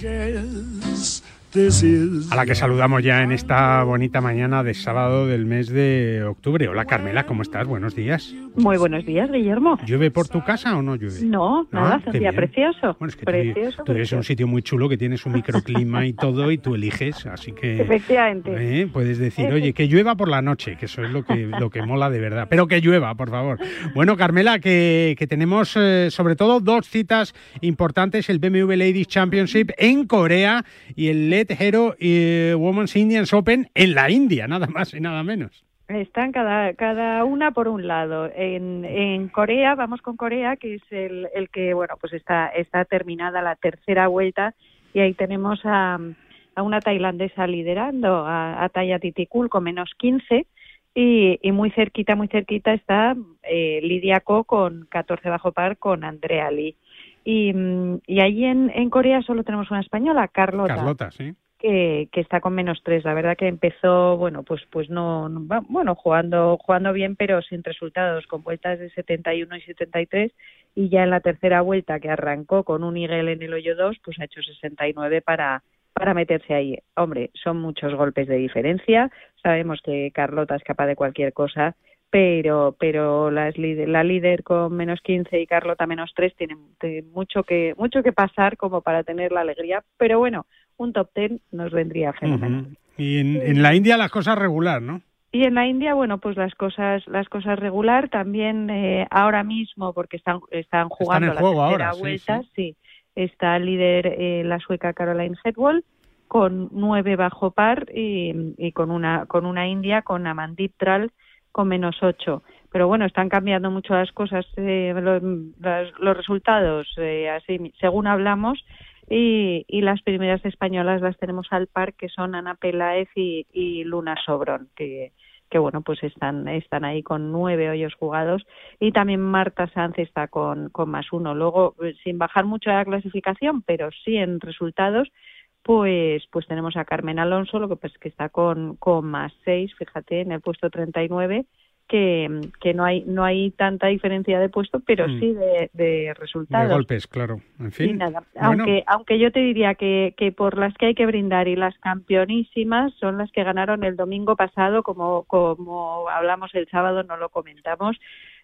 A la que saludamos ya en esta bonita mañana de sábado del mes de octubre. Hola Carmela, ¿cómo estás? Buenos días. Muy buenos días, Guillermo. ¿Llueve por tu casa o no llueve? No, nada, Ah, un qué día precioso. Bueno, es que precioso, tú eres un sitio muy chulo que tiene su microclima y todo y tú eliges, así que Efectivamente. eh, puedes decir, oye, que llueva por la noche, que eso es lo que, lo que mola de verdad, pero que llueva, por favor. Bueno, Carmela, que, que tenemos eh, sobre todo dos citas importantes, el BMW Ladies Championship en Corea y el LED Hero eh, Women's Indians Open en la India, nada más y nada menos. Están cada, cada una por un lado. En, en Corea, vamos con Corea, que es el, el que, bueno, pues está, está terminada la tercera vuelta y ahí tenemos a, a una tailandesa liderando, a, a Taya Titikul con menos 15 y, y muy cerquita, muy cerquita está eh, Lidia Ko con 14 bajo par con Andrea Lee. Y, y allí en, en Corea solo tenemos una española, Carlota Carlota, sí. que, que está con menos tres. La verdad que empezó, bueno, pues pues no, no bueno, jugando jugando bien, pero sin resultados, con vueltas de 71 y 73 y ya en la tercera vuelta que arrancó con un Eagle en el hoyo 2, pues ha hecho 69 para para meterse ahí. Hombre, son muchos golpes de diferencia. Sabemos que Carlota es capaz de cualquier cosa, pero pero las líder- la líder con menos 15 y Carlota menos 3 tienen tienen mucho que mucho que pasar como para tener la alegría, pero bueno, un top 10 nos vendría fenomenal. Ujú. Y en, en la India las cosas regular, ¿no? Y en la India, bueno, pues las cosas las cosas regular también eh, ahora mismo porque están están jugando en la tercera ahora, sí, vuelta, sí. Está líder eh, la sueca Caroline Hedwall con nueve bajo par y, y con una con una India con Amandit Tral con menos ocho. Pero bueno, están cambiando mucho las cosas, eh, lo- las- los resultados, eh, así según hablamos, y, y las primeras españolas las tenemos al par, que son Ana Peláez y, y Luna Sobrón, que, que bueno, pues están, están ahí con nueve hoyos jugados. Y también Marta Sanz está con, con más uno. Luego, eh, sin bajar mucho la clasificación, pero sí en resultados, pues pues tenemos a Carmen Alonso, lo que pasa es que está con, con más seis, fíjate, en el puesto 39, que, que no hay no hay tanta diferencia de puesto, pero Mm. sí de, de resultados. De golpes, claro. En Y fin. nada, Bueno. aunque, aunque yo te diría que, que por las que hay que brindar y las campeonísimas son las que ganaron el domingo pasado, como, como hablamos el sábado, no lo comentamos,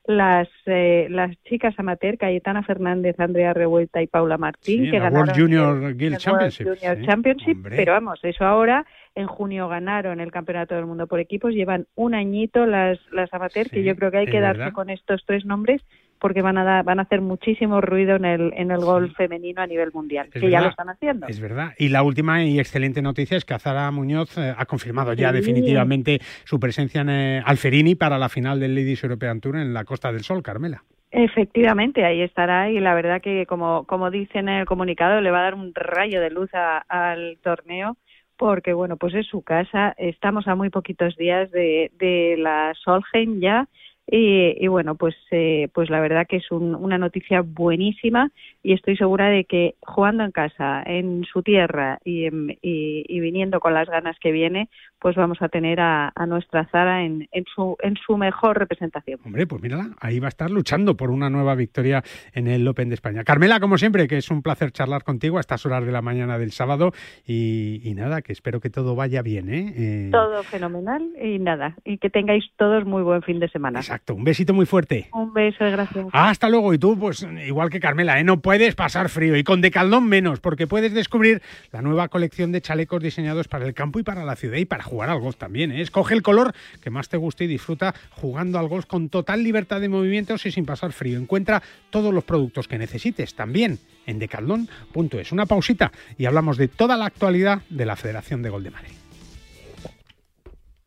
las, eh, las chicas amateur, Cayetana Fernández, Andrea Revuelta y Paula Martín, Sí, que ganaron World Junior el- Guild Championship, World Junior sí. Championship, Hombre. pero vamos, eso ahora en junio ganaron el Campeonato del Mundo por equipos, llevan un añito las, las amateur, que yo creo que hay que darse verdad. con estos tres nombres porque van a dar, van a hacer muchísimo ruido en el en el golf femenino a nivel mundial, Es que ya lo están haciendo. Es verdad. Y la última y excelente noticia es que Azara Muñoz eh, ha confirmado ya definitivamente su presencia en eh, Alferini para la final del Ladies European Tour en la Costa del Sol, Carmela. Efectivamente, ahí estará y la verdad que como como dicen en el comunicado le va a dar un rayo de luz a- al torneo porque bueno, pues es su casa, estamos a muy poquitos días de, de la Solheim ya y, y bueno, pues eh, pues la verdad que es un- una noticia buenísima y estoy segura de que jugando en casa, en su tierra y, y, y viniendo con las ganas que viene, pues vamos a tener a, nuestra Zara en, en, su, en su mejor representación. Hombre, pues mírala, ahí va a estar luchando por una nueva victoria en el Open de España. Carmela, como siempre, que es un placer charlar contigo a estas horas de la mañana del sábado y, nada, que espero que todo vaya bien. ¿eh? ¿eh? Todo fenomenal y nada, y que tengáis todos muy buen fin de semana. Exacto, un besito muy fuerte. Un beso, gracias. Hasta luego, y tú, pues igual que Carmela, ¿eh? no puedes pasar frío y con Decaldón menos, porque puedes descubrir la nueva colección de chalecos diseñados para el campo y para la ciudad y para jugar al golf también. ¿eh? Escoge el color que más te guste y disfruta jugando al golf con total libertad de movimientos y sin pasar frío. Encuentra todos los productos que necesites también en decaldón.es. Una pausita y hablamos de toda la actualidad de la Federación de Gol de Madrid.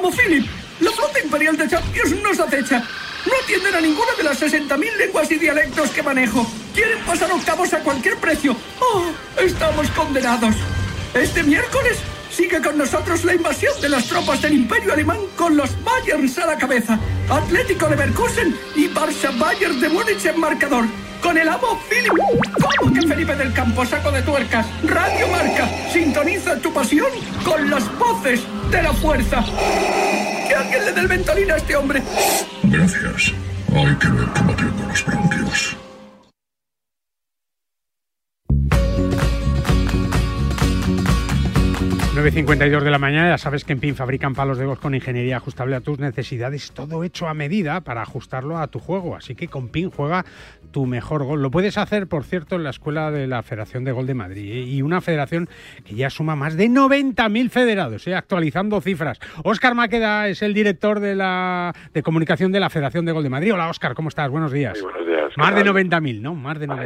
¡Amo Philip! La flota imperial de Champions nos acecha. No atienden a ninguna de las 60.000 lenguas y dialectos que manejo. Quieren pasar octavos a cualquier precio. ¡Oh! Estamos condenados. Este miércoles sigue con nosotros la invasión de las tropas del Imperio Alemán con los Bayerns a la cabeza. Atlético Leverkusen y Barça Bayern de Múnich en marcador con el amo Philip. ¿Cómo que Felipe del Campo saco de tuercas? Radio Marca, sintoniza tu pasión con las voces de la fuerza. Que alguien le dé el ventolín a este hombre. Gracias. Hay que ver combatiendo los bronquios. 9.52 de la mañana, ya sabes que en PIN fabrican palos de golf con ingeniería ajustable a tus necesidades, todo hecho a medida para ajustarlo a tu juego. Así que con PIN juega tu mejor gol. Lo puedes hacer, por cierto, en la escuela de la Federación de Gol de Madrid ¿eh? y una federación que ya suma más de 90.000 federados, ¿eh? actualizando cifras. Óscar Maqueda es el director de la de comunicación de la Federación de Gol de Madrid. Hola, Óscar, ¿cómo estás? Buenos días. buenos días. Más de 90.000, ¿no? Más de 90.000.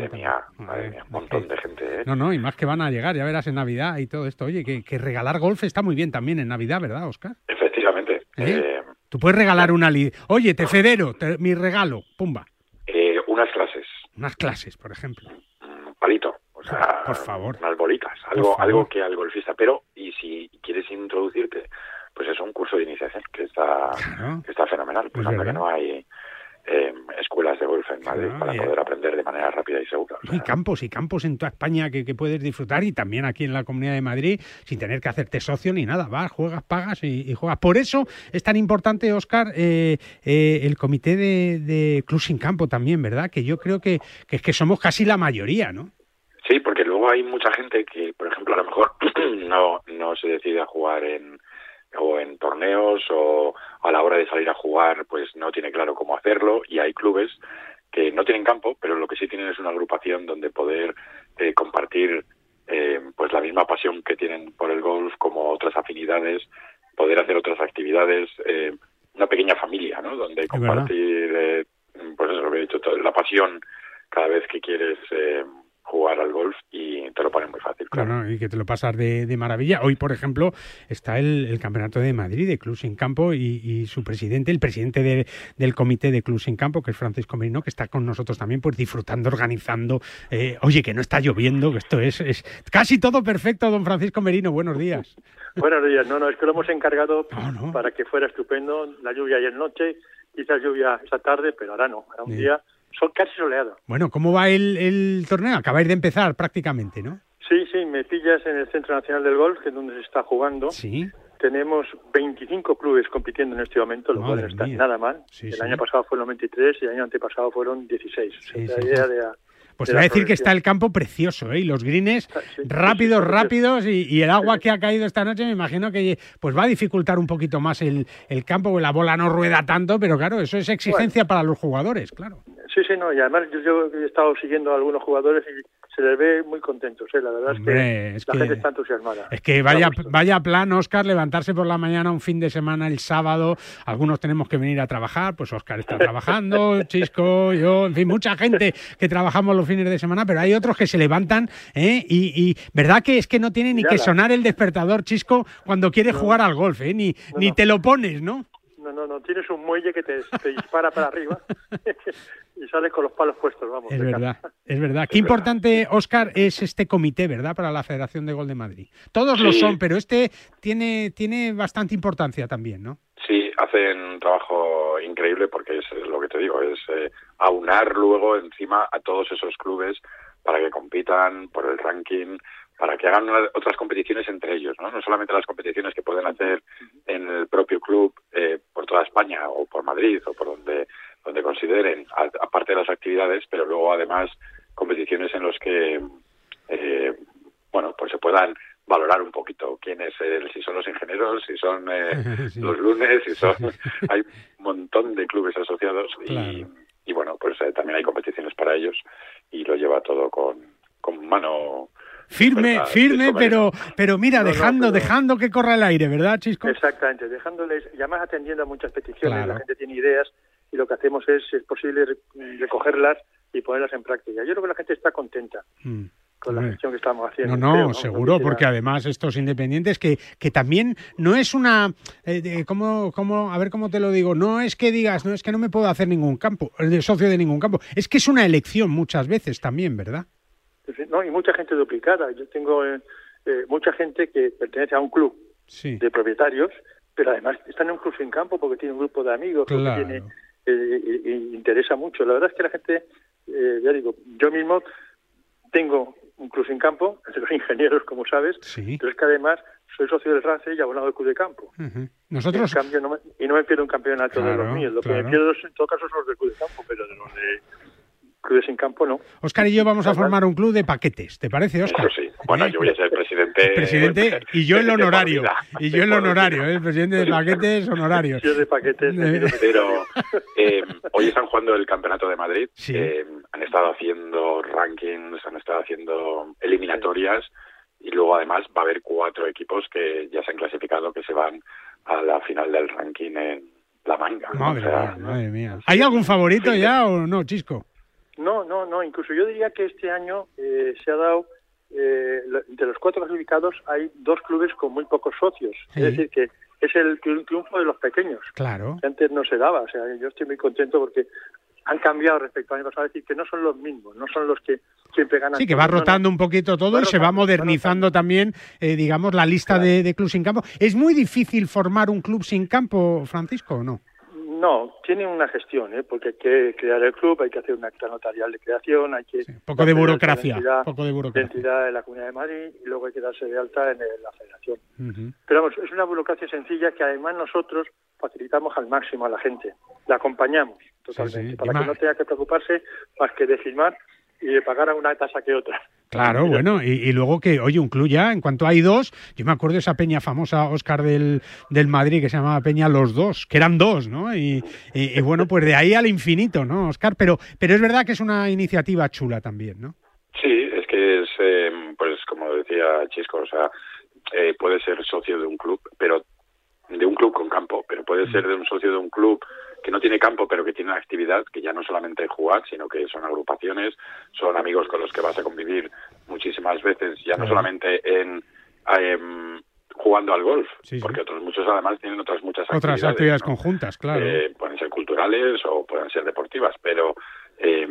Madre mía, un montón de gente. ¿eh? No, no, y más que van a llegar, ya verás en Navidad y todo esto. Oye, que, que regalar golf está muy bien también en Navidad, ¿verdad, Oscar? Efectivamente. ¿Eh? Eh, Tú puedes regalar una... Oye, te federo, mi regalo, pumba. Eh, unas clases. Unas clases, por ejemplo. Un palito. O sea, por favor. Unas bolitas. Algo, algo que al golfista. Pero, y si quieres introducirte, pues es un curso de iniciación que está, que está fenomenal. Pues anda que no hay eh, escuelas de golf en Madrid para poder aprender de manera rápida y segura. Y campos y campos en toda España que, puedes disfrutar y también aquí en la Comunidad de Madrid sin tener que hacerte socio ni nada. Vas, juegas, pagas y, juegas. Por eso es tan importante, Oscar, eh, eh, el comité de, de Club Sin Campo también, ¿verdad? Que yo creo que, que, que somos casi la mayoría, ¿no? Sí, porque luego hay mucha gente que, por ejemplo, a lo mejor no, no se decide a jugar en o en torneos o a la hora de salir a jugar pues no tiene claro cómo hacerlo y hay clubes que no tienen campo pero lo que sí tienen es una agrupación donde poder eh, compartir eh, pues la misma pasión que tienen por el golf como otras afinidades poder hacer otras actividades, eh, una pequeña familia, ¿no? Donde compartir, eh, pues eso, lo que he dicho, la pasión cada vez que quieres eh, jugar al golf y te lo ponen muy fácil. Claro, y que te lo pasas de, maravilla. Hoy, por ejemplo, está el, Campeonato de Madrid de Club sin Campo y, su presidente, el presidente del comité de Club sin Campo, que es Francisco Merino, que está con nosotros también, pues disfrutando, organizando. Eh, oye, que no está lloviendo, que esto es, es casi todo perfecto, don Francisco Merino. Buenos días. Buenos días. No, no, es que lo hemos encargado para que fuera estupendo. La lluvia ayer noche, quizás lluvia esa tarde, pero ahora no. Ahora un día son casi soleado. Bueno, ¿cómo va el, el torneo? Acabáis de empezar prácticamente, ¿no? Sí, sí, me pillas en el Centro Nacional del Golf, que es donde se está jugando. Sí. Tenemos 25 clubes compitiendo en este momento, lo cual no está nada mal. el año pasado fueron 23 y el año antepasado fueron 16. la idea de, pues te voy a decir que está el campo precioso, ¿eh? Y los greens rápidos, rápidos y, el agua que ha caído esta noche me imagino que pues va a dificultar un poquito más el, el campo, porque la bola no rueda tanto, pero claro, eso es exigencia para los jugadores, claro. Sí, sí, no, y además yo, he estado siguiendo a algunos jugadores y se les ve muy contentos, ¿eh? la verdad es que la gente está entusiasmada. Es que vaya, vaya plan, Oscar, levantarse por la mañana un fin de semana el sábado, algunos tenemos que venir a trabajar, pues Oscar está trabajando, Chisco, yo, en fin, mucha gente que trabajamos los fines de semana, pero hay otros que se levantan ¿eh? y, verdad que es que no tiene ni que sonar el despertador, Chisco, cuando quieres jugar al golf, ¿eh? ni, ni te lo pones, ¿no? No, no, no, tienes un muelle que te, dispara para arriba y sales con los palos puestos, vamos. Es verdad, es verdad. Qué importante, Oscar, es este comité, ¿verdad? Para la Federación de Gol de Madrid. Todos lo son, pero este tiene, tiene bastante importancia también, ¿no? Sí, hacen un trabajo increíble porque es, lo que te digo, es eh, aunar luego encima a todos esos clubes para que compitan por el ranking, para que hagan otras competiciones entre ellos, ¿no? No solamente las competiciones que pueden hacer en el propio club eh, por toda España o por Madrid o por donde donde consideren, aparte de las actividades, pero luego además competiciones en los que, eh, bueno, pues se puedan valorar un poquito quién es el, si son los ingenieros, si son eh, los lunes, si son, hay un montón de clubes asociados y, y bueno, pues también hay competiciones para ellos y lo lleva todo con, con mano Firme, firme, pero, pero mira, dejando, dejando que corra el aire, ¿verdad, Chisco? Exactamente, dejándoles, y además atendiendo a muchas peticiones, la gente tiene ideas y lo que hacemos es, si es posible, recogerlas y ponerlas en práctica. Yo creo que la gente está contenta. Mm, con la gestión que estamos haciendo. No, no, seguro, porque además estos independientes que, que también no es una, eh, ¿cómo, cómo, a ver cómo te lo digo, no es que digas, no es que no me puedo hacer ningún campo, el socio de ningún campo, es que es una elección muchas veces también, ¿verdad? No, y mucha gente duplicada. Yo tengo eh, eh, mucha gente que pertenece a un club de propietarios, pero además están en un club sin campo porque tiene un grupo de amigos, porque tiene, eh, interesa mucho. La verdad es que la gente, ya digo, yo mismo tengo un club sin campo, de los ingenieros, como sabes, pero es que además soy socio del RACE y abonado del club de campo. Nosotros... Y, cambio, no me, y no me pierdo un campeonato de los míos. Lo que me pierdo en todo caso son los del club de campo, pero de los de clubes en campo no. Oscar y yo vamos a formar un club de paquetes, ¿te parece, Oscar? sí. Bueno, yo voy a ser presidente. Presidente y yo el honorario. Y yo el honorario, ¿eh? el presidente de paquetes honorario. Yo de paquetes. Pero eh, hoy están jugando el Campeonato de Madrid. Eh, han estado haciendo rankings, han estado haciendo eliminatorias y luego además va a haber cuatro equipos que ya se han clasificado que se van a la final del ranking en la manga. Madre, mía, madre mía. ¿Hay algún favorito ya o no, Chisco? No, no, no. Incluso yo diría que este año eh, se ha dado, eh, de los cuatro clasificados, hay dos clubes con muy pocos socios. Es decir, que es el triunfo de los pequeños. Claro. Que antes no se daba. O sea, yo estoy muy contento porque han cambiado respecto al año pasado. Es decir, que no son los mismos, no son los que siempre ganan. Sí, que va rotando un poquito todo y se va modernizando también, eh, digamos, la lista de, de clubes sin campo. ¿Es muy difícil formar un club sin campo, Francisco, o no? No, tiene una gestión, ¿eh? porque hay que crear el club, hay que hacer una acta notarial de creación, hay que... poco de burocracia, poco de burocracia. Identidad de la Comunidad de Madrid y luego hay que darse de alta en la federación. Pero vamos, es una burocracia sencilla que además nosotros facilitamos al máximo a la gente, la acompañamos totalmente, para que no tenga que preocuparse más que de firmar y de pagar a una tasa que otra. Claro, bueno, y, luego que, oye, un club ya, en cuanto hay dos, yo me acuerdo de esa peña famosa, Oscar del, del Madrid, que se llamaba Peña Los Dos, que eran dos, ¿no? Y, bueno, pues de ahí al infinito, ¿no, Oscar? Pero, pero es verdad que es una iniciativa chula también, ¿no? Sí, es que es, em, pues como decía Chisco, o sea, eh, puede ser socio de un club, pero de un club con campo, pero puede ser de un socio de un club que no tiene campo, pero que tiene una actividad que ya no solamente jugar, sino que son agrupaciones, son amigos con los que vas a convivir muchísimas veces, ya no solamente en, em, jugando al golf, porque otros muchos además tienen otras muchas otras actividades, conjuntas, claro. Eh, pueden ser culturales o pueden ser deportivas, pero eh,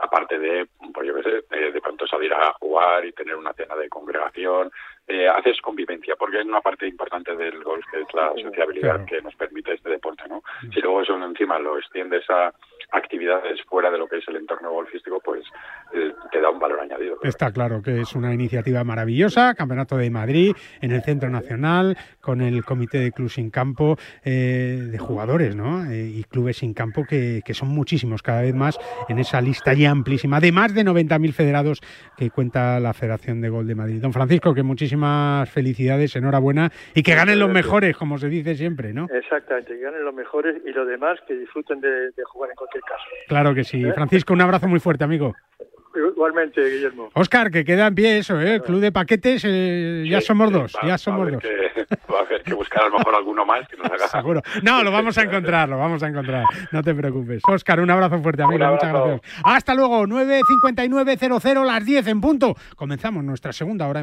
aparte de, pues yo qué sé, de, pronto salir a jugar y tener una cena de congregación, eh, haces convivencia, porque es una parte importante del golf que es la sociabilidad que nos permite este deporte, ¿no? Si luego eso encima lo extiendes a actividades fuera de lo que es el entorno golfístico, pues eh, te da un valor añadido. Está claro que es una iniciativa maravillosa, Campeonato de Madrid, en el Centro Nacional, con el Comité de Club Sin Campo, eh, de jugadores, ¿no? Eh, y clubes sin campo que, que, son muchísimos, cada vez más en esa lista ya amplísima, de más de 90.000 federados que cuenta la Federación de Gol de Madrid. Don Francisco, que muchísimas felicidades, enhorabuena, y que ganen los mejores, como se dice siempre, ¿no? Exactamente, que ganen los mejores y los demás que disfruten de, de jugar en cualquier Claro que sí. ¿Eh? Francisco, un abrazo muy fuerte, amigo. Igualmente, Guillermo. Oscar, que queda en pie eso, ¿eh? El club de paquetes, eh, ya somos dos, ya somos dos. va a haber que buscar a lo mejor alguno más que nos haga. Seguro. No, lo vamos a encontrar, lo vamos a encontrar. No te preocupes. Oscar, un abrazo fuerte, amigo. Muchas gracias. Hasta luego, 9.59.00, las 10 en punto. Comenzamos nuestra segunda hora.